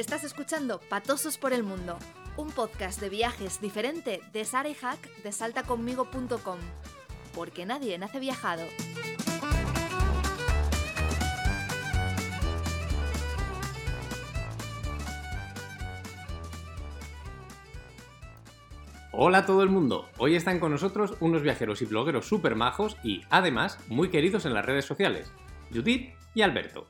Estás escuchando Patosos por el Mundo, un podcast de viajes diferente de Sara Hack de saltaconmigo.com. Porque nadie nace viajado. Hola a todo el mundo. Hoy están con nosotros unos viajeros y blogueros súper majos y, además, muy queridos en las redes sociales. Judith y Alberto.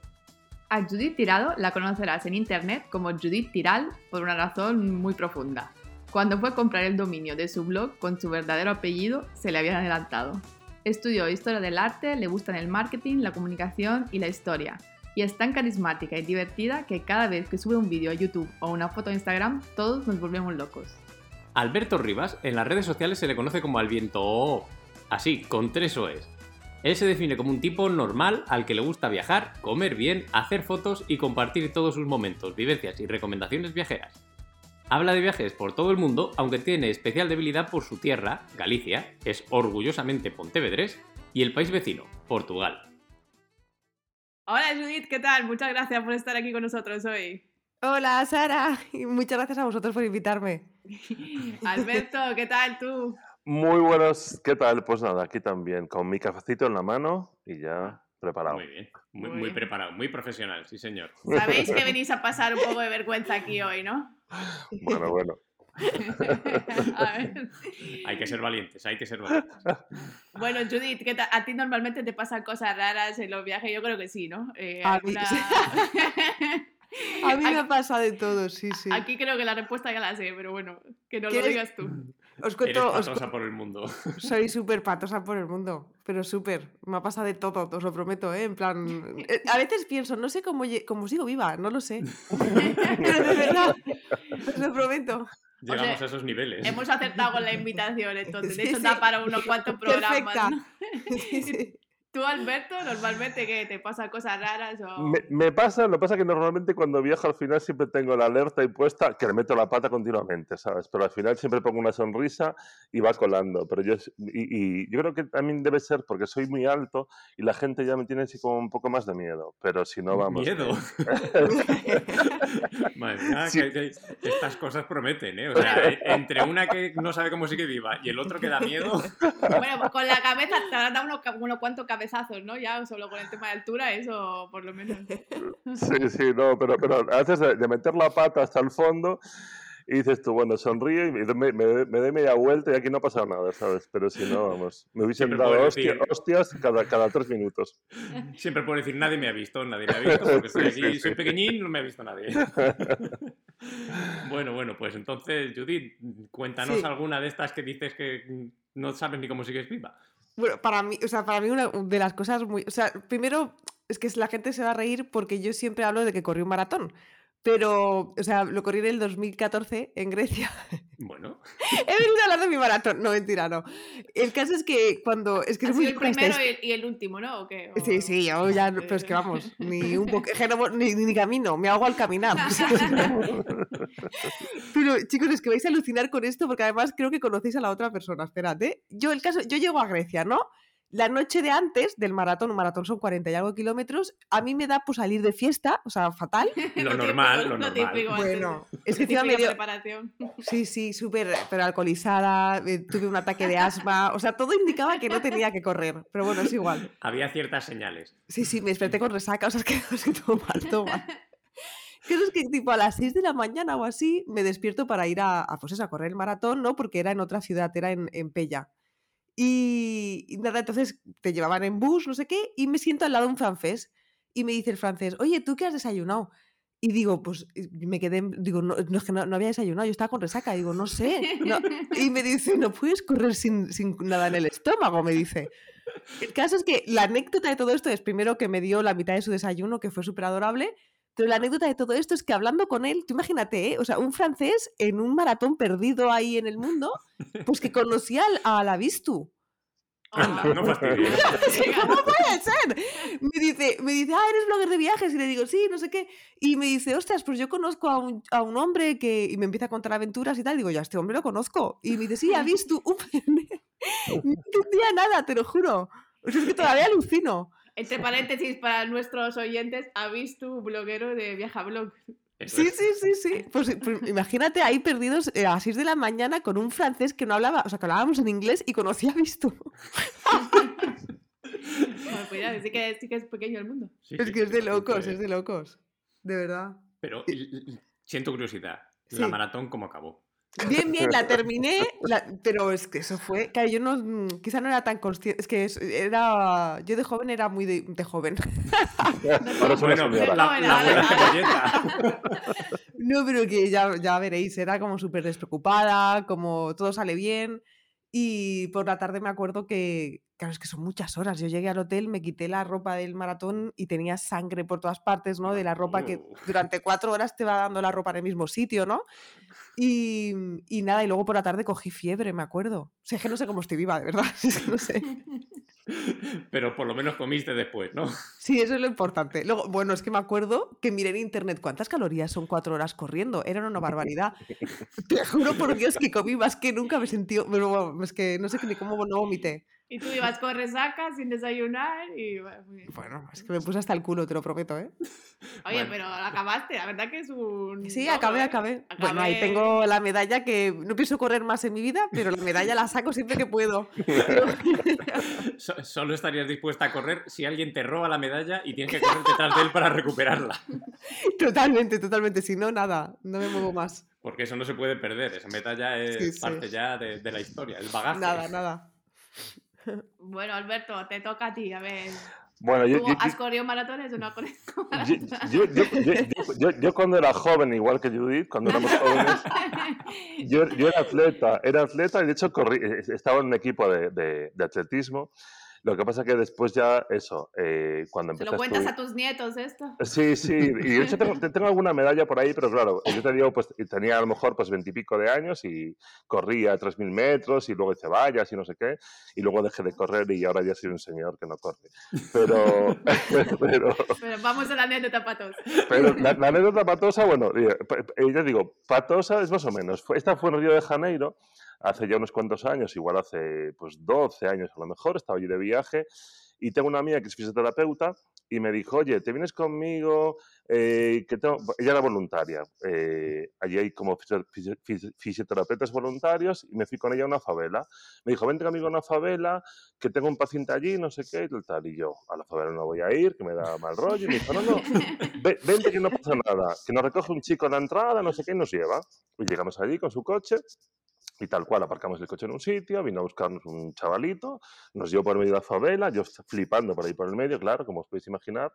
A Judith Tirado la conocerás en internet como Judith Tiral por una razón muy profunda. Cuando fue a comprar el dominio de su blog con su verdadero apellido, se le habían adelantado. Estudió historia del arte, le gustan el marketing, la comunicación y la historia. Y es tan carismática y divertida que cada vez que sube un vídeo a YouTube o una foto a Instagram, todos nos volvemos locos. Alberto Rivas en las redes sociales se le conoce como Alviento. Así, con tres OEs. Él se define como un tipo normal al que le gusta viajar, comer bien, hacer fotos y compartir todos sus momentos, vivencias y recomendaciones viajeras. Habla de viajes por todo el mundo, aunque tiene especial debilidad por su tierra, Galicia, es orgullosamente pontevedrés, y el país vecino, Portugal. Hola Judith, ¿qué tal? Muchas gracias por estar aquí con nosotros hoy. Hola Sara, y muchas gracias a vosotros por invitarme. Alberto, ¿qué tal tú? Muy buenos, ¿qué tal? Pues nada, aquí también, con mi cafecito en la mano y ya preparado. Muy bien, muy, Muy muy bien. preparado, muy profesional, sí señor. Sabéis que venís a pasar un poco de vergüenza aquí hoy, ¿no? Bueno, bueno. A ver. Hay que ser valientes, hay que ser valientes. Bueno, Judith, ¿qué tal? ¿a ti normalmente te pasan cosas raras en los viajes? Yo creo que sí, ¿no? Eh, A mí- A mí me pasa de todo, sí, sí. Aquí creo que la respuesta ya la sé, pero bueno, que no lo ¿Quieres- digas tú. Os Eres cuento, os patosa por el mundo. soy súper patosa por el mundo, pero súper. Me ha pasado de todo, os lo prometo, ¿eh? En plan, eh, a veces pienso, no sé cómo, cómo sigo viva, no lo sé. Pero de verdad, os lo prometo. Llegamos sea, a esos niveles. Hemos acertado con la invitación, entonces. De Sí, hecho, sí. da para unos cuantos programas. Perfecta. ¿no? Sí, sí. Tú, Alberto, normalmente que te pasan cosas raras o. Me, me pasa, lo que pasa es que normalmente cuando viajo al final siempre tengo la alerta ahí puesta, que le meto la pata continuamente, ¿sabes? Pero al final siempre pongo una sonrisa y va colando. Pero yo, y, y yo creo que también debe ser porque soy muy alto y la gente ya me tiene así como un poco más de miedo. Pero si no, vamos. Miedo. Madre mía, Sí. que- que estas cosas prometen, ¿eh? O sea, e- entre una que no sabe cómo sigue viva y el otro que da miedo. Bueno, pues con la cabeza te habrán dado unos, unos cuantos cabezazos, ¿no? Ya solo con el tema de altura, eso por lo menos. Sí, sí, no, pero, pero haces de, de meter la pata hasta el fondo y dices tú, bueno, sonríe y me, me, me- doy media vuelta y aquí no ha pasado nada, ¿sabes? Pero si no, vamos, me hubiesen Siempre dado hostia- hostias cada, cada tres minutos. Siempre puedo decir, nadie me ha visto, nadie me ha visto, porque estoy Sí, aquí, sí, soy sí. pequeñín, no me ha visto nadie. Bueno, bueno, pues entonces, Judith, cuéntanos Sí. alguna de estas que dices que no sabes ni cómo sigues viva. Bueno, para mí, o sea, para mí una de las cosas muy... O sea, primero es que la gente se va a reír porque yo siempre hablo de que corrí un maratón. Pero, o sea, lo corrí en el 2014 en Grecia. Bueno, He venido a hablar de mi maratón. No, mentira, no. El caso es que cuando... Es que Ha es muy el primero y el, y el último, ¿no? ¿O qué? O- Sí, sí, yo ya, no- pero es que vamos, ni un poco, ni, ni camino, me hago al caminar. pero chicos, es que vais a alucinar con esto porque además creo que conocéis a la otra persona, esperad, ¿eh? Yo, el caso, yo llego a Grecia, ¿no? La noche de antes del maratón, un maratón son 40 y algo kilómetros, a mí me da por salir de fiesta, o sea, fatal. Lo normal, lo normal. Bueno, es que encima me dio, preparación. sí, sí, súper, pero alcoholizada, eh, tuve un ataque de asma, o sea, todo indicaba que no tenía que correr, pero bueno, es igual. había ciertas señales. Sí, sí, me desperté con resaca, o sea, es que, es que todo mal, todo mal. Claro, es que tipo a las 6 de la mañana o así me despierto para ir a, a, pues eso, a correr el maratón, ¿no? Porque era en otra ciudad, era en, en Pella. Y, y nada, entonces te llevaban en bus, no sé qué, y me siento al lado de un francés. Y me dice el francés, oye, ¿tú qué has desayunado? Y digo, pues y me quedé, digo, no, no, es que no, no había desayunado, yo estaba con resaca, digo, no sé. no". Y me dice, no puedes correr sin, sin nada en el estómago, me dice. El caso es que la anécdota de todo esto es primero que me dio la mitad de su desayuno, que fue súper adorable, pero la anécdota de todo esto es que hablando con él, tú imagínate, ¿eh? o sea, un francés en un maratón perdido ahí en el mundo, pues que conocía a la Vistu. No. ¿Cómo puede ser? Me dice, me dice, ah, eres blogger de viajes. Y le digo, sí, no sé qué. Y me dice, ostras, pues yo conozco a un, a un hombre que. Y me empieza a contar aventuras y tal. Digo, ya, este hombre lo conozco. Y me dice, sí, ¿has visto? no entendía nada, te lo juro. O sea, es que todavía alucino. Entre paréntesis, para nuestros oyentes, ¿habéis tu bloguero de Viajablog? Sí, sí, sí, sí. Pues, pues imagínate ahí perdidos eh, a las 6 de la mañana con un francés que no hablaba, o sea, que hablábamos en inglés y conocía visto. Bueno, pues ya, sí que, sí que es pequeño el mundo. Sí, Es sí, que es de locos, es de locos. De verdad. Pero siento curiosidad. Sí. La maratón, ¿cómo acabó? Bien, bien, la terminé, la- pero es que eso fue, claro, yo no, mm, quizá no era tan consciente, es que es- era, yo de joven era muy de, de joven. Ahora Bueno, la, la cebolleta. No, pero que ya, ya veréis, era como súper despreocupada, como todo sale bien. Y por la tarde me acuerdo que, claro, es que son muchas horas. Yo llegué al hotel, me quité la ropa del maratón y tenía sangre por todas partes, ¿no? De la ropa que durante cuatro horas te va dando la ropa en el mismo sitio, ¿no? Y, y nada, y luego por la tarde cogí fiebre, me acuerdo. O sea, es que no sé cómo estoy viva, de verdad. es que no sé. Pero por lo menos comiste después, ¿no? Sí, eso es lo importante. Luego, bueno, es que me acuerdo que miré en internet cuántas calorías son cuatro horas corriendo. Era una barbaridad. Te juro por Dios que comí más que nunca me sentí. Es que no sé ni cómo no vomité. Y tú ibas con resaca, sin desayunar y... bueno, es que me puse hasta el culo, te lo prometo, ¿eh? Oye, Bueno. pero acabaste, la verdad que es un... Sí, acabé, ¿eh? acabé. Bueno, ahí Acabé- tengo la medalla que no pienso correr más en mi vida, pero la medalla la saco siempre que puedo. So- solo estarías dispuesta a correr si alguien te roba la medalla y tienes que correr detrás de él para recuperarla. Totalmente, totalmente. Si no, nada, no me muevo más. Porque eso no se puede perder. Esa medalla es Sí, sí. parte ya de, de la historia, el bagaje. Nada, nada. Bueno, Alberto, te toca a ti, a ver. Bueno, yo, ¿Tú yo- has corrido maratones o no has corrido yo- maratones? yo- cuando era joven, igual que Judith, cuando éramos jóvenes, yo, era atleta, era atleta y de hecho corrí, eh, estaba en un equipo de, de- de atletismo. Lo que pasa que después ya, eso, eh, cuando ¿Se empecé lo a cuentas a tus nietos esto? Sí, sí, y de hecho tengo, te- tengo alguna medalla por ahí, pero claro, yo te digo, pues tenía a lo mejor pues veintipico de años y corría 3.000 metros y luego hice vallas y no sé qué, y luego dejé de correr y ahora ya soy un señor que no corre. Pero, pero, Pero vamos a la anécdota, patos. pero la, la anécdota patosa, bueno, pa- eh, ya digo, patosa es más o menos. Esta fue en Río de Janeiro, hace ya unos cuantos años, igual hace pues 12 años a lo mejor, estaba allí de viaje y tengo una amiga que es fisioterapeuta y me dijo, oye, ¿te vienes conmigo? Eh, que tengo... Ella era voluntaria. eh, allí hay como fisio- fisio- fisio- fisioterapeutas voluntarios y me fui con ella a una favela. Me dijo, vente conmigo a una favela, que tengo un paciente allí, no sé qué, y tal. Y yo, a la favela no voy a ir, que me da mal rollo. Y me dijo, no, no, Ve- vente que no pasa nada, que nos recoge un chico a la entrada, no sé qué, y nos lleva. Y llegamos allí con su coche y tal cual, aparcamos el coche en un sitio, vino a buscarnos un chavalito, nos llevó por medio de la favela, yo flipando por ahí por el medio, claro, como os podéis imaginar.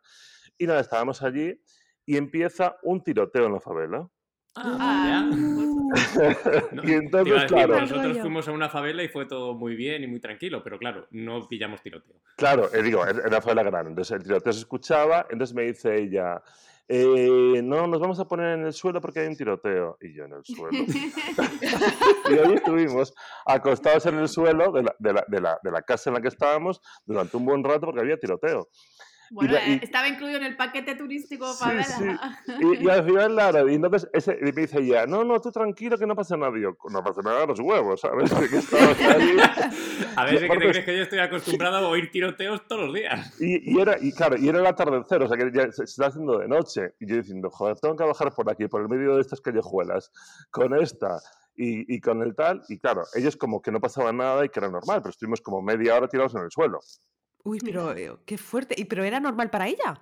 Y nada, estábamos allí y empieza un tiroteo en la favela. Ah. No, y entonces, decir, claro, nosotros fuimos a una favela y fue todo muy bien y muy tranquilo, pero claro, no pillamos tiroteo. Claro, eh, digo, era una favela grande. Entonces el tiroteo se escuchaba, entonces me dice ella, eh, no, nos vamos a poner en el suelo porque hay un tiroteo. Y yo en el suelo. y ahí estuvimos acostados en el suelo de la, de, la, de, la, de la casa en la que estábamos durante un buen rato porque había tiroteo. Bueno, la- y- estaba incluido en el paquete turístico Sí, favela. sí. Y, y al final, claro, y entonces ese, y me dice ella, no, no, tú tranquilo que no pasa nada. Y yo, no pasa nada a los huevos, ¿sabes? Que estabas ahí. A ver, ¿qué te crees que yo estoy acostumbrado a oír tiroteos todos los días? Y, y era, y claro, y era el atardecer, o sea que ya se, se está haciendo de noche. Y yo diciendo, joder, tengo que bajar por aquí, por el medio de estas callejuelas, con esta y, y con el tal. Y claro, ellos como que no pasaba nada y que era normal, pero estuvimos como media hora tirados en el suelo. Uy, pero eh, qué fuerte. ¿Y pero era normal para ella?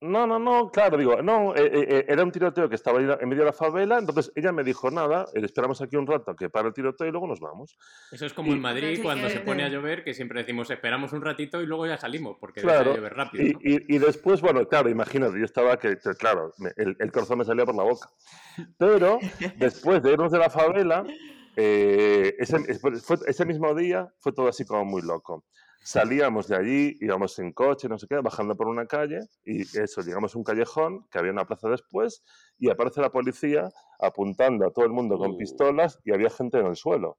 No, no, no, claro, digo, no, eh, eh, eh, era un tiroteo que estaba en medio de la favela, entonces ella me dijo, nada, eh, esperamos aquí un rato que para el tiroteo y luego nos vamos. Eso es como en Y- Madrid Sí, cuando se pone a llover, que siempre decimos esperamos un ratito y luego ya salimos, porque Claro, deja de llover rápido. Y, ¿no? y- y después, bueno, claro, imagínate, yo estaba que, claro, me- el, el corazón me salía por la boca. Pero después de irnos de la favela, eh, ese, ese mismo día fue todo así como muy loco. Salíamos de allí, íbamos en coche, no sé qué, bajando por una calle y eso, llegamos a un callejón que había una plaza después y aparece la policía apuntando a todo el mundo con Uh. pistolas y había gente en el suelo.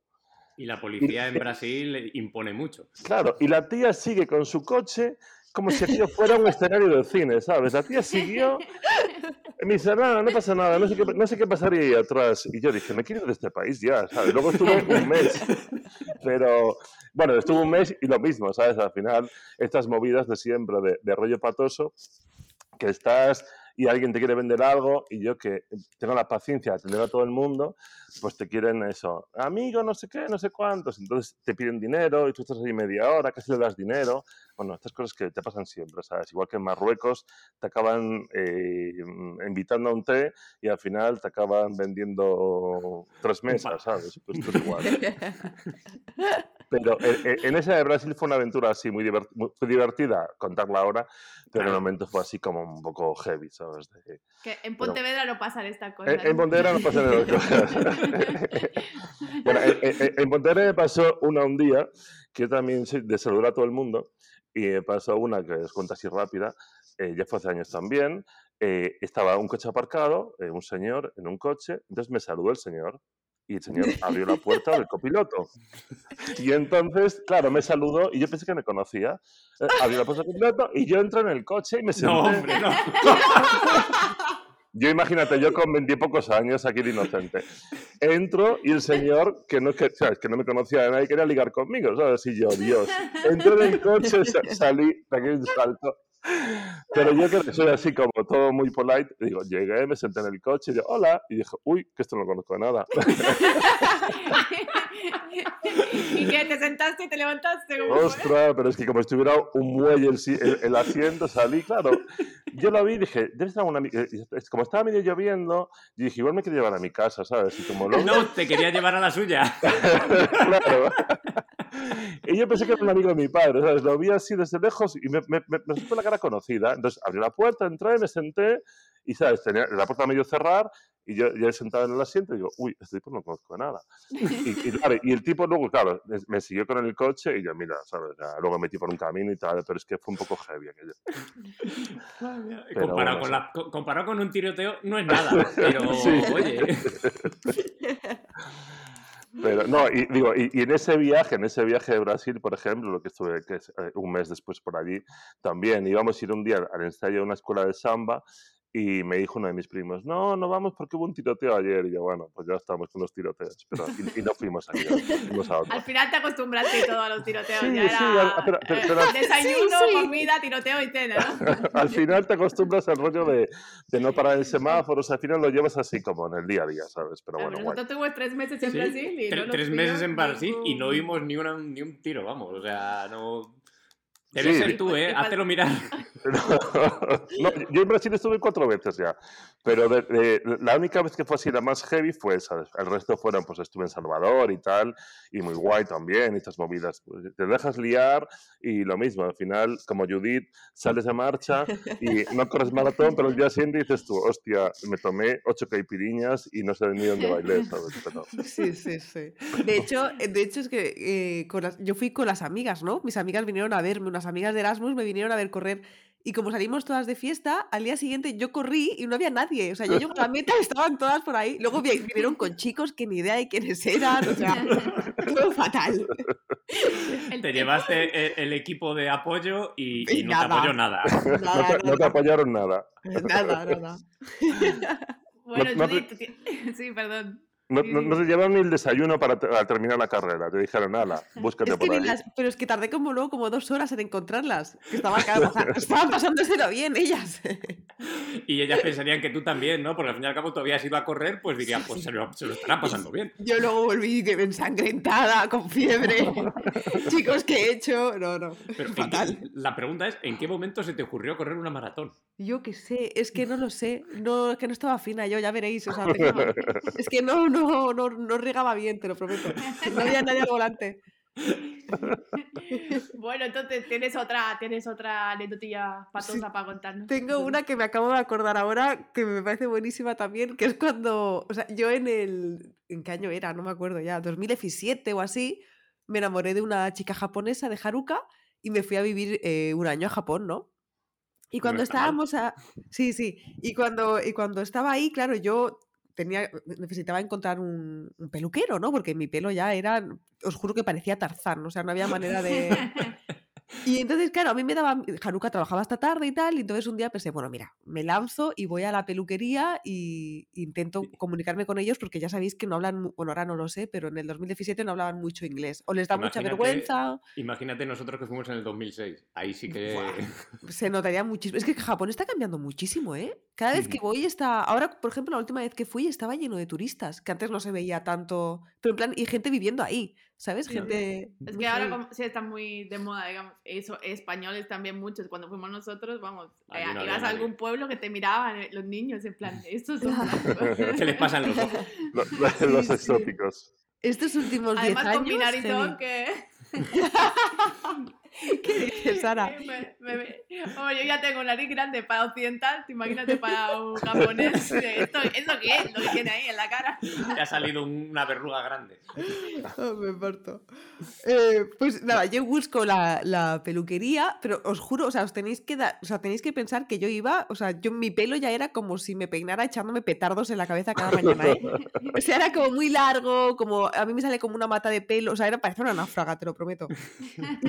Y la policía en Brasil impone mucho. Claro, y la tía sigue con su coche como si aquello fuera un escenario de cine, ¿sabes? La tía siguió y me dice, no, no pasa nada, no sé, qué, no sé qué pasaría ahí atrás. Y yo dije, me quiero ir de este país ya, ¿sabes? Luego estuve un mes, pero bueno, estuve un mes y lo mismo, ¿sabes? Al final, estas movidas de siempre, de, de rollo patoso, que estás y alguien te quiere vender algo y yo que tengo la paciencia de atender a todo el mundo, pues te quieren eso, amigo, no sé qué, no sé cuántos, entonces te piden dinero y tú estás ahí media hora, casi le das dinero. Bueno, estas cosas que te pasan siempre, ¿sabes? Igual que en Marruecos te acaban eh, invitando a un té y al final te acaban vendiendo tres mesas, ¿sabes? Pues esto es igual. Pero eh, eh, en esa de Brasil fue una aventura así muy, divertida, contarla ahora, pero en el momento fue así como un poco heavy, ¿sabes? que en Pontevedra no pasan estas cosas. En, Pontevedra no pasan estas cosas. bueno, en, Pontevedra me pasó una un día, que yo también de saludar a todo el mundo, y me pasó una que os cuento así rápida, eh, ya fue hace años también, estaba un coche aparcado, un señor en un coche, entonces me saludó el señor, y el señor abrió la puerta del copiloto. Y entonces, claro, me saludó y yo pensé que me conocía. Eh, abrió la puerta del copiloto y yo entro en el coche y me senté. No, hombre, no. Yo imagínate, yo con veintipocos años aquí de inocente. Entro y el señor, que no, que, ¿sabes? que no me conocía de nadie, quería ligar conmigo, ¿sabes? Y yo, Dios. Entro en el coche, salí, pegué un salto pero yo que soy así como todo muy polite, digo, llegué, me senté en el coche y digo, hola, y dije, uy, que esto no conozco de nada. ¿Y qué? ¿Te sentaste y te levantaste? Ostras, pero es que como si tuviera un muelle el, el, asiento, salí, claro. Yo lo vi y dije, debe estar una amiga. Como estaba medio lloviendo, dije, igual me quería llevar a mi casa, ¿sabes? Y como No, te quería llevar a la suya. claro. Y yo pensé que era un amigo de mi padre, ¿sabes? Lo vi así desde lejos y me, me, me, la cara conocida. Entonces abrí la puerta, entré, me senté y, ¿sabes? Tenía la puerta medio cerrar y yo ya he sentado en el asiento y digo, uy, este tipo no conozco nada. Y, claro, y, el tipo luego, claro, me siguió con el coche y yo, mira, ¿sabes? luego me metí por un camino y tal, pero es que fue un poco heavy aquello. comparado, con la, comparado con un tiroteo, no es nada, pero oye. Pero no, y digo, y, en ese viaje, en ese viaje de Brasil, por ejemplo, lo que estuve que es, eh, un mes después por allí, también íbamos a ir un día al ensayo de una escuela de samba y me dijo uno de mis primos, no, no vamos porque hubo un tiroteo ayer. Y yo, bueno, pues ya estamos con los tiroteos. Pero, y, no fuimos ayer, fuimos a otro. Al final te acostumbraste todo a los tiroteos. Sí, ya era, pero, eh, desayuno, comida, tiroteo y cena. al final te acostumbras al rollo de, de, no parar en semáforos. Al final lo llevas así como en el día a día, ¿sabes? Pero bueno, nosotros tuvimos tres meses en Brasil. Y tres meses en Brasil y no vimos ni, una, ni un tiro, vamos. O sea, no Debe ser tú, ¿eh? Háztelo mirar. no, yo en Brasil estuve cuatro veces ya, pero la única vez que fue así la más heavy fue esa. El resto fueron, pues estuve en Salvador y tal, y muy guay también, estas movidas. Pues, te dejas liar y lo mismo, al final, como Judith, sales de marcha y no corres maratón, pero el día siguiente dices tú, hostia, me tomé ocho caipiriñas y no sé ni dónde bailé, ¿sabes? Sí, sí, sí. De hecho, de hecho es que eh, yo fui con las amigas, ¿no? Mis amigas vinieron a verme unas amigas de Erasmus me vinieron a ver correr. Y como salimos todas de fiesta, al día siguiente yo corrí y no había nadie. O sea, yo llego a la meta, estaban todas por ahí. Luego vinieron con chicos que ni idea de quiénes eran. O sea, todo fatal. Te llevaste el, equipo de apoyo y, no te apoyó nada. no, te, apoyaron nada. Nada, nada. Bueno, sí, perdón. No, no, te llevaron ni el desayuno para terminar la carrera. Te dijeron, nada, búscate por ahí. pero es que tardé como luego como dos horas en encontrarlas. Que estaban, estaban pasándoselo bien ellas. y ellas pensarían que tú también, ¿no? Porque al fin y al cabo todavía has ido a correr, pues dirían, pues se lo, se lo estarán pasando bien. Yo luego volví ensangrentada, con fiebre. Chicos, ¿qué he hecho? No, no. Pero fatal. la pregunta es, ¿en qué momento se te ocurrió correr una maratón? Yo qué sé, es que no lo sé. No, es que no estaba fina yo, ya veréis. O sea, es que no, no, no, no regaba bien, te lo prometo. No había nadie al volante. bueno, entonces tienes otra, tienes otra anécdotilla patosa para contarnos. Tengo una que me acabo de acordar ahora, que me parece buenísima también, que es cuando, o sea, yo en el, ¿en qué año era? No me acuerdo ya, 2017 o así, me enamoré de una chica japonesa de Haruka y me fui a vivir eh, un año a Japón, ¿no? Y cuando estábamos a... Sí, sí. Y cuando, y cuando estaba ahí, claro, yo tenía, necesitaba encontrar un, peluquero, ¿no? Porque mi pelo ya era, os juro que parecía Tarzán, o sea, no había manera de... Y entonces, claro, a mí me daba. Haruka trabajaba hasta tarde y tal, y entonces un día pensé, bueno, mira, me lanzo y voy a la peluquería y intento comunicarme con ellos porque ya sabéis que no hablan. Bueno, ahora no lo sé, pero en el 2017 no hablaban mucho inglés. O les da mucha Imagínate- vergüenza. Imagínate nosotros que fuimos en el 2006. Ahí sí que. Buah. Se notaría muchísimo. Es que Japón está cambiando muchísimo, ¿eh? Cada vez que voy está. Ahora, por ejemplo, la última vez que fui estaba lleno de turistas, que antes no se veía tanto. Pero en plan, y gente viviendo ahí, ¿sabes? Sí. Gente. Es que ahora como, sí está muy de moda, digamos, eso, españoles también muchos. Cuando fuimos nosotros, vamos, eh, no ibas a nadie. algún pueblo que te miraban eh, los niños en plan, estos son blancos". ¿Qué les pasa en los ojos? Lo- Sí, Los sí. exóticos. Estos últimos 10 Además años. combinar y todo que... ¿Qué dices, Sara? Me- me- me- Hombre, yo ya tengo nariz grande para occidental, te imagínate para un japonés. ¿Esto, ¿Eso qué es? Lo que tiene ahí en la cara. Te ha salido una verruga grande. Oh, me parto. Eh, pues nada, yo busco la, la peluquería, pero os juro, o sea, os tenéis que dar, o sea, tenéis que pensar que yo iba, o sea, yo mi pelo ya era como si me peinara echándome petardos en la cabeza cada mañana, ¿eh? O sea, era como muy largo, como a mí me sale como una mata de pelo, o sea, era parecía una náufraga, te lo prometo.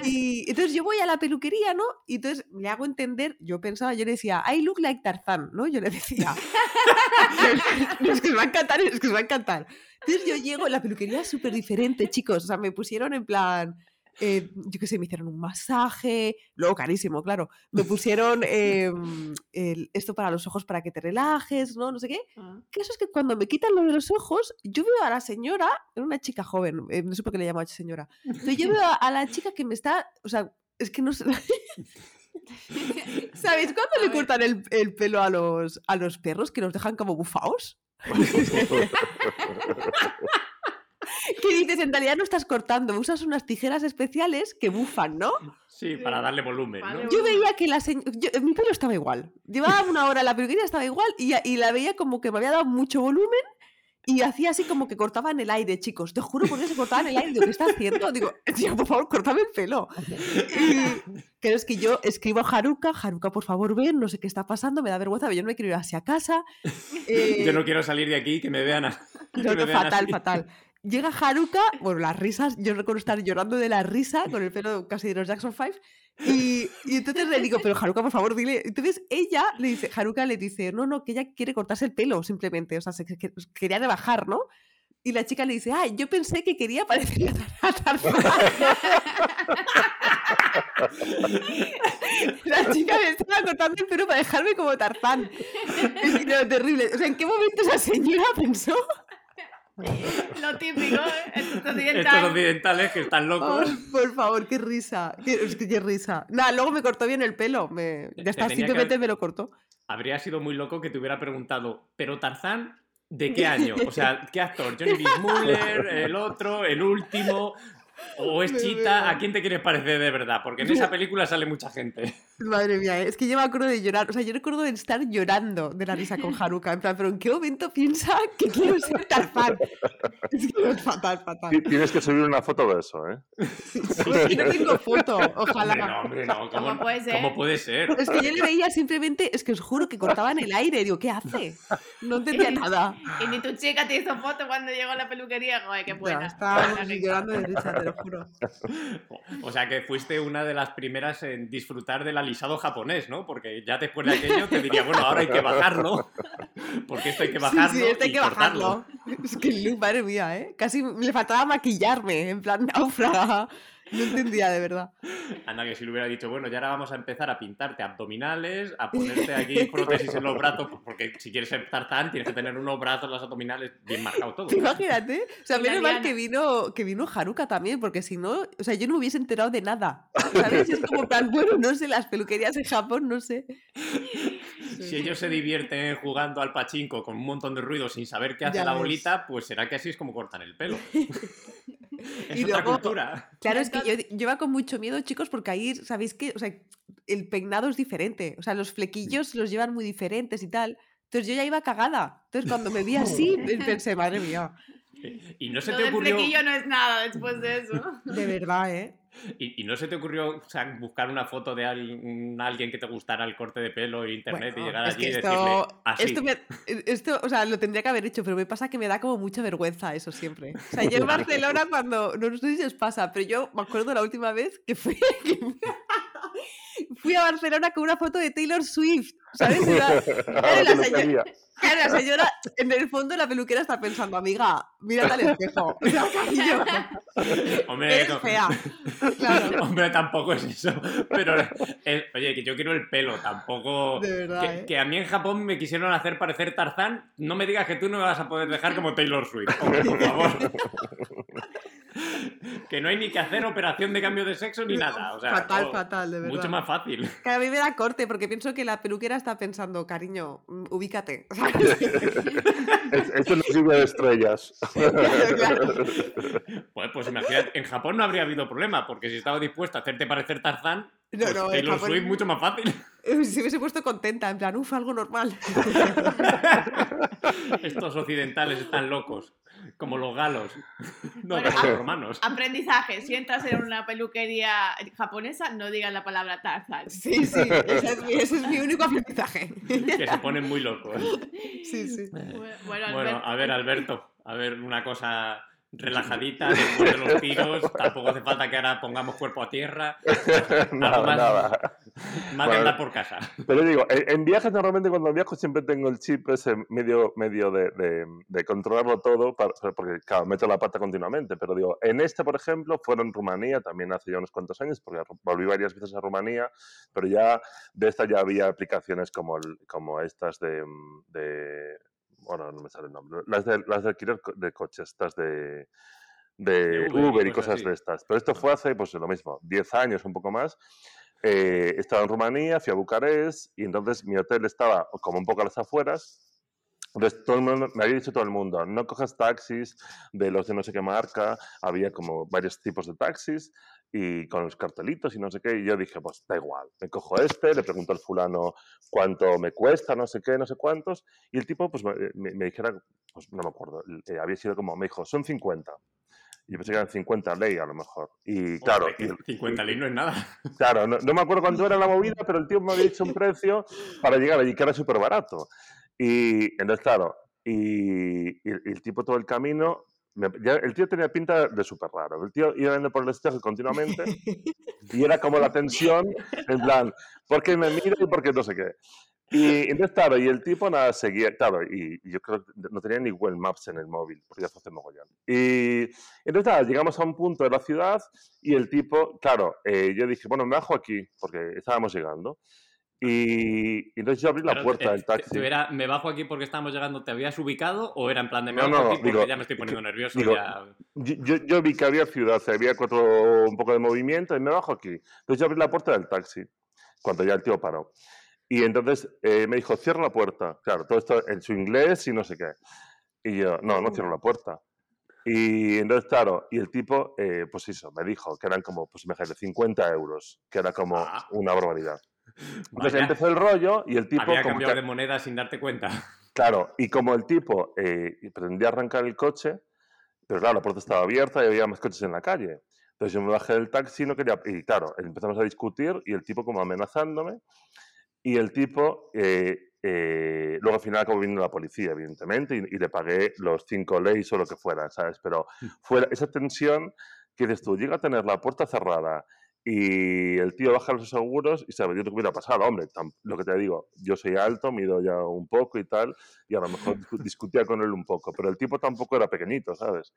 Y entonces yo voy a la peluquería, ¿no? Y entonces le hago entender, yo pensaba, yo le decía, I look like Tarzán, ¿no? Yo le decía. es que os va a encantar, es que os va a encantar. Entonces yo llego, la peluquería es súper diferente, chicos. O sea, me pusieron en plan. Eh, yo qué sé, me hicieron un masaje, luego carísimo, claro. Me pusieron em, el- esto para los ojos para que te relajes, ¿no? No sé qué. Ah. Que eso es que cuando me quitan lo de los ojos, yo veo a la señora, era una chica joven, eh, no sé por qué le llamo señora. Pero yo veo a, a la chica que me está, o sea, es que no sé. ¿Sabéis cuando A le cortan el, el pelo a los, a los perros que los dejan como bufaos? Dices, en realidad no estás cortando, usas unas tijeras especiales que bufan, ¿no? Sí, para darle volumen, ¿no? Vale, Yo veía que la señora. Mi pelo estaba igual. Llevaba una hora en la peluquería, estaba igual, y, y la veía como que me había dado mucho volumen y hacía así como que cortaba en el aire, chicos. Te juro por Dios, se cortaba en el aire. Digo, ¿qué está haciendo? Digo, tío, por favor, cortame el pelo. Y creo es que yo escribo a Haruka, Haruka, por favor, ven, no sé qué está pasando, me da vergüenza, yo no me quiero ir hacia casa. Eh, Yo no quiero salir de aquí que me vean, a- que no, me no, vean fatal, así. fatal. Llega Haruka, bueno, las risas, yo recuerdo estar llorando de la risa con el pelo casi de los Jackson 5. Y, y entonces le digo, pero Haruka, por favor, dile. Entonces ella le dice, Haruka le dice, no, no, que ella quiere cortarse el pelo simplemente, o sea, se, que- que- quería rebajar, ¿no? Y la chica le dice, ay, yo pensé que quería parecer a. La chica me estaba cortando el pelo para dejarme como Tarzán. Es terrible. O sea, ¿en qué momento esa señora pensó? Lo típico, ¿eh? Esto es Estos occidental. occidentales que están locos. Por favor, qué risa. Qué, risa. Nada, luego me cortó bien el pelo. Me, ya está, tenía que simplemente me lo cortó. Habría sido muy loco que te hubiera preguntado, ¿pero Tarzán de qué año? O sea, ¿qué actor? ¿Johnny B. Muller? ¿El otro? ¿El último? ¿O es Chita? ¿A quién te quieres parecer de verdad? Porque en esa película sale mucha gente. Madre mía, es que yo me acuerdo de llorar. O sea, yo recuerdo de estar llorando de la risa con Haruka. En plan, pero ¿en qué momento piensa que quiero ser Tarzán? Es que es fatal, fatal. Ti- Tienes que subir una foto de eso, ¿eh? Es que no tengo foto, ojalá. Hombre, no, hombre, no. ¿Cómo, ¿Cómo puede ser? ¿Cómo puede ser? Es que yo le veía simplemente, es que os juro que cortaba en el aire. Digo, ¿qué hace? No entendía nada. Y ni tu chica te hizo foto cuando llegó a la peluquería. Joder, qué Ya, buena. estábamos Buena risa. llorando de risa, te lo juro. O sea que fuiste una de las primeras en disfrutar del alisado japonés, ¿no? Porque ya después de aquello te diría, bueno, ahora hay que bajarlo. Porque esto hay que bajarlo. Sí, sí, esto hay que cortarlo. bajarlo. Es que, madre mía, ¿eh? Casi le faltaba maquillarme, en plan náufraga. No entendía, de verdad. Anda, que si le hubiera dicho, bueno, ya ahora vamos a empezar a pintarte abdominales, a ponerte aquí prótesis en los brazos, porque si quieres ser tarzán tienes que tener unos brazos, los abdominales bien marcados todo. Imagínate. O sea, menos mal que vino, que vino Haruka también, porque si no, o sea, yo no me hubiese enterado de nada. ¿Sabes? Es como plan, bueno, no sé, las peluquerías en Japón, no sé. Si ellos se divierten jugando al pachinko con un montón de ruido sin saber qué hace Ya la ves. bolita, pues será que así es como cortan el pelo. es Y otra luego- cultura. Claro, es que yo, yo iba con mucho miedo, chicos, porque ahí, ¿sabéis qué? O sea, el peinado es diferente. O sea, los flequillos los llevan muy diferentes y tal. Entonces yo ya iba cagada. Entonces cuando me vi así, pensé, madre mía, Y no se Lo te ocurrió. flequillo no es nada después de eso. de verdad, ¿eh? Y, y no se te ocurrió o sea, buscar una foto de al- alguien que te gustara el corte de pelo en internet y llegar allí y esto, decirle así. esto, me- esto, o sea, lo tendría que haber hecho, pero me pasa que me da como mucha vergüenza eso siempre. O sea, yo en Barcelona cuando, no sé si os pasa, pero yo me acuerdo la última vez que fue, que, fui a Barcelona con una foto de Taylor Swift. ¿Sabes? Y la- A la claro, la señora, claro, la señora, en el fondo la peluquera está pensando, amiga, mírate al espejo. Hombre, eres no- fea. Claro, Hombre, tampoco es eso. Pero, eh, oye, que yo quiero el pelo, tampoco. de verdad. Que, ¿eh? que a mí en Japón me quisieron hacer parecer Tarzán. No me digas que tú no me vas a poder dejar como Taylor Swift. Hombre, por favor. Que no hay ni que hacer operación de cambio de sexo ni nada. O sea, fatal, oh, fatal, de verdad. mucho más fácil. Que a mí me da corte porque pienso que la peluquera está pensando, cariño, mm, ubícate. Es- Esto no sirve de estrellas. Claro. Pues, pues imagínate, en Japón no habría habido problema, porque si estaba dispuesta a hacerte parecer Tarzán, No, pues no, en Taylor Japón- Swift mucho más fácil. Se hubiese puesto contenta, en plan, uff, algo normal. Estos occidentales están locos, como los galos. No, Bueno, como los romanos. Aprendizaje. Si entras en una peluquería japonesa, no digas la palabra Tarzan. Sí, sí, ese es mi, ese es mi único aprendizaje. Que se ponen muy locos. Sí, sí. Bueno, Bueno, Alberto, a ver, Alberto, a ver una cosa relajadita después de los tiros. Tampoco hace falta que ahora pongamos cuerpo a tierra. nada, más- nada. Más de Bueno. andar por casa. Pero digo, en, en viajes normalmente cuando viajo siempre tengo el chip ese medio, medio de, de- de controlarlo todo, para- porque claro, meto la pata continuamente. Pero digo, en este, por ejemplo, fueron en Rumanía también hace ya unos cuantos años, porque volví varias veces a Rumanía, pero ya de esta ya había aplicaciones como, el- como estas de, de- Bueno, no me sale el nombre. Las de, las de alquiler de coches, estas de, de Uber y Uber y cosas cosas así. de estas. Pero esto fue hace, pues lo mismo, 10 años, un poco más. Eh, estaba en Rumanía, fui a Bucarest y entonces mi hotel estaba como un poco a las afueras. Entonces todo el mundo, me había dicho todo el mundo, no cojas taxis de los de no sé qué marca, había como varios tipos de taxis y con los cartelitos y no sé qué, y yo dije, pues da igual, me cojo este, le pregunto al fulano cuánto me cuesta, no sé qué, no sé cuántos, y el tipo pues me, me- me dijera, pues no me acuerdo, eh, había sido como, me dijo, son 50. Y yo pensé que eran 50 ley a lo mejor. Y claro, Hombre, y- 50 ley no es nada. Claro, no, no me acuerdo cuánto era la movida, pero el tío me había dicho un precio para llegar allí, que era súper barato. Y entonces, claro, y- y el tipo todo el camino, me- ya el tío tenía pinta de súper raro. El tío iba yendo por el espejo continuamente y era como la tensión, en plan, ¿por qué me mira y por qué no sé qué? Y entonces, claro, y el tipo nada seguía, claro, y, y yo creo que no tenía ni Google Maps en el móvil, porque ya hace mogollón. Y entonces, nada, llegamos a un punto de la ciudad y el tipo, claro, eh, yo dije, bueno, me bajo aquí, porque estábamos llegando. Y, entonces yo abrí la Pero, puerta eh, del taxi. te- era, ¿Me bajo aquí porque estábamos llegando? ¿Te habías ubicado o era en plan de me No, no, aquí porque digo, ya me estoy poniendo nervioso? digo, ya... Yo, yo- yo vi que había ciudad, había cuatro, un poco de movimiento y me bajo aquí. Entonces yo abrí la puerta del taxi, cuando ya el tío paró. Y entonces eh, me dijo, cierra la puerta. Claro, todo esto en su inglés y no sé qué. Y yo, no, no cierro la puerta. Y entonces, claro, y el tipo, eh, pues eso, me dijo que eran como, pues imagínate, 50 euros, que era como Ah. una barbaridad. Entonces Vaya, empezó el rollo y el tipo, había como cambiado que- de moneda sin darte cuenta. Claro, y como el tipo eh, pretendía arrancar el coche, pero claro, la puerta estaba abierta y había más coches en la calle. Entonces yo me bajé del taxi no quería... Y claro, empezamos a discutir y el tipo como amenazándome. Y el tipo, eh, eh, luego al final acabó viniendo la policía, evidentemente, y, y le pagué los cinco leyes o lo que fuera, ¿sabes? Pero fue esa tensión que dices tú, llega a tener la puerta cerrada y el tío baja los seguros y sabes, yo te hubiera pasado, hombre, lo que te digo, yo soy alto, mido ya un poco y tal, y a lo mejor discu- discutía con él un poco, pero el tipo tampoco era pequeñito, ¿sabes?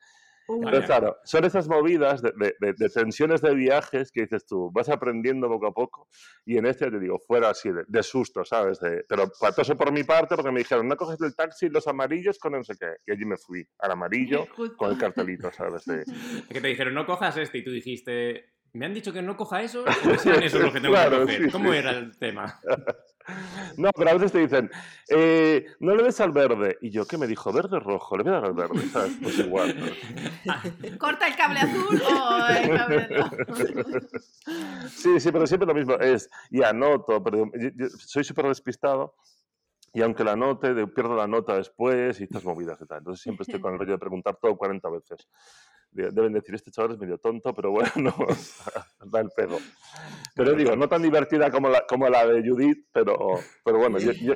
Entonces, claro, son esas movidas de, de- de- de tensiones de viajes que dices tú, vas aprendiendo poco a poco, y en este te digo, fuera así, de, de susto, ¿sabes? De- pero patoso por mi parte, porque me dijeron, no coges el taxi, los amarillos con no sé qué, y allí me fui, al amarillo, con el cartelito, ¿sabes? De- Que te dijeron, no cojas este y tú dijiste, ¿me han dicho que no coja eso? ¿O sean esos los que tengo Claro, que coger? sí, ¿Cómo sí. era el tema? No, pero a veces te dicen, eh, no le des al verde. Y yo, ¿qué me dijo? ¿Verde o rojo? Le voy a dar al verde, ¿sabes? Pues igual. ¿no? ¿Corta el cable azul o el cable rojo? Sí, sí, pero siempre lo mismo. Es, y anoto, pero yo- yo soy súper despistado. Y aunque la anote, de- pierdo la nota después y estas movidas y tal. Entonces siempre estoy con el rollo de preguntar todo 40 veces. De- Deben decir, este chaval es medio tonto, pero bueno, da el pego. Pero digo, no tan divertida como la, como la de Judith, pero, pero bueno, yo, yo,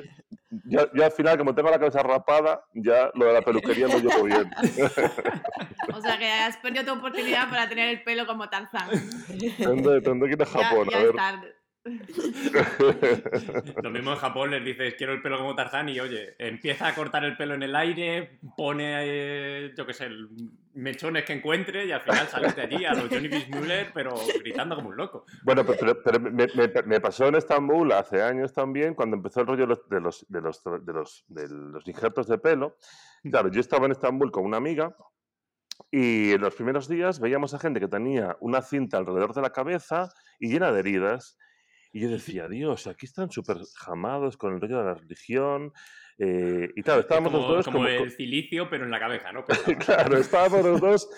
yo- yo al final, como tengo la cabeza rapada, ya lo de la peluquería lo llevo bien. O sea que has perdido tu oportunidad para tener el pelo como Tarzán. Tendré, tendré que ir a Ya, Japón, ya a es ver. tarde. Lo mismo en Japón les dices, quiero el pelo como Tarzán y oye, empieza a cortar el pelo en el aire, pone, eh, yo qué sé, el- mechones que encuentre y al final sales de allí a los Johnny Müller, pero gritando como un loco. Bueno, pero, me, me- me pasó en Estambul hace años también, cuando empezó el rollo de los, de los, de los, de los, de los injertos de pelo. Claro, yo estaba en Estambul con una amiga y en los primeros días veíamos a gente que tenía una cinta alrededor de la cabeza y llena de heridas. Y yo decía, Dios, aquí están súper jamados con el rollo de la religión. eh, y claro, estábamos como, los dos como como, el cilicio, pero en la cabeza, ¿no? Claro, estábamos los dos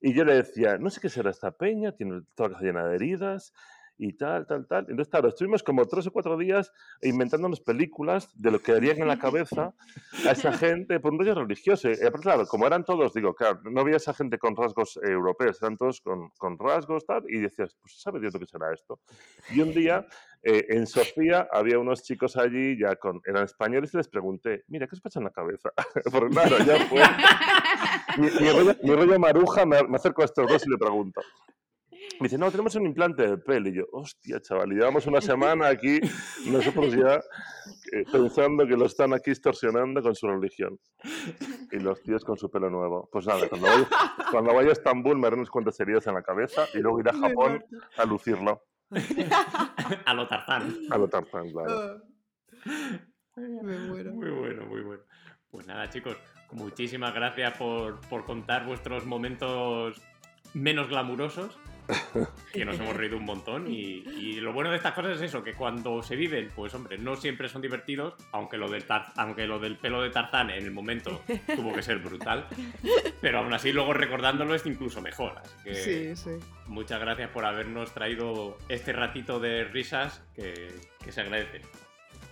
y yo le decía, no sé qué será esta peña, tiene toda la llena de heridas y tal, tal, tal. Entonces, claro, estuvimos como tres o cuatro días inventándonos películas de lo que harían en la cabeza a esa gente por un rollo religioso. Y aparte, claro, como eran todos, digo, claro, no había esa gente con rasgos europeos, eran todos con, con rasgos, tal, y decías, pues sabe Dios lo que será esto. Y un día, eh, en Sofía, había unos chicos allí, ya con, eran españoles, y les pregunté, mira, ¿qué os pasa en la cabeza? Porque claro, ya fue. Mi, mi rollo, mi rollo maruja, me, me acerco a estos dos y le pregunto. Me dice, no, tenemos un implante de pelo. Y yo, hostia, chaval, y llevamos una semana aquí, nosotros ya eh, pensando que lo están aquí extorsionando con su religión. Y los tíos con su pelo nuevo. Pues nada, cuando vaya, cuando vaya a Estambul me haré unos cuantos heridas en la cabeza y luego iré a Japón a lucirlo. a lo Tarzán. A lo Tarzán, claro. Me muero. Muy bueno, muy bueno. Pues nada, chicos, muchísimas gracias por, por contar vuestros momentos menos glamurosos, que nos hemos reído un montón. Y, y lo bueno de estas cosas es eso, que cuando se viven, pues hombre, no siempre son divertidos, aunque lo del, tar- aunque lo del pelo de Tarzán en el momento tuvo que ser brutal, pero aún así luego recordándolo es incluso mejor. Así que Sí, sí. muchas gracias por habernos traído este ratito de risas que, que se agradece.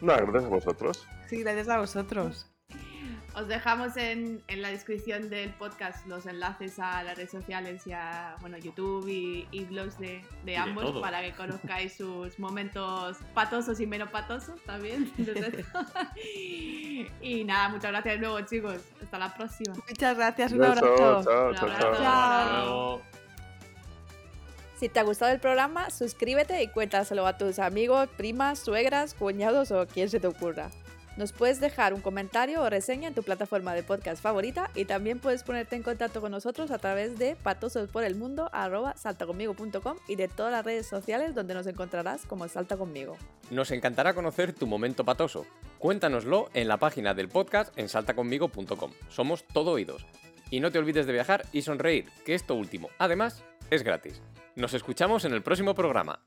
No, gracias a vosotros. Sí, gracias a vosotros. Os dejamos en, en la descripción del podcast los enlaces a las redes sociales y a bueno, YouTube y, y blogs de, de ambos para que conozcáis sus momentos patosos y menos patosos también. y nada, muchas gracias de nuevo chicos. Hasta la próxima. Muchas gracias, un abrazo. chao, Un chao, abrazo. chao. Si te ha gustado el programa, suscríbete y cuéntaselo a tus amigos, primas, suegras, cuñados o quien se te ocurra. Nos puedes dejar un comentario o reseña en tu plataforma de podcast favorita y también puedes ponerte en contacto con nosotros a través de patososporelmundo.saltaconmigo.com y de todas las redes sociales donde nos encontrarás como Salta Conmigo. Nos encantará conocer tu momento patoso. Cuéntanoslo en la página del podcast en saltaconmigo.com. Somos todo oídos. Y no te olvides de viajar y sonreír, que esto último, además, es gratis. Nos escuchamos en el próximo programa.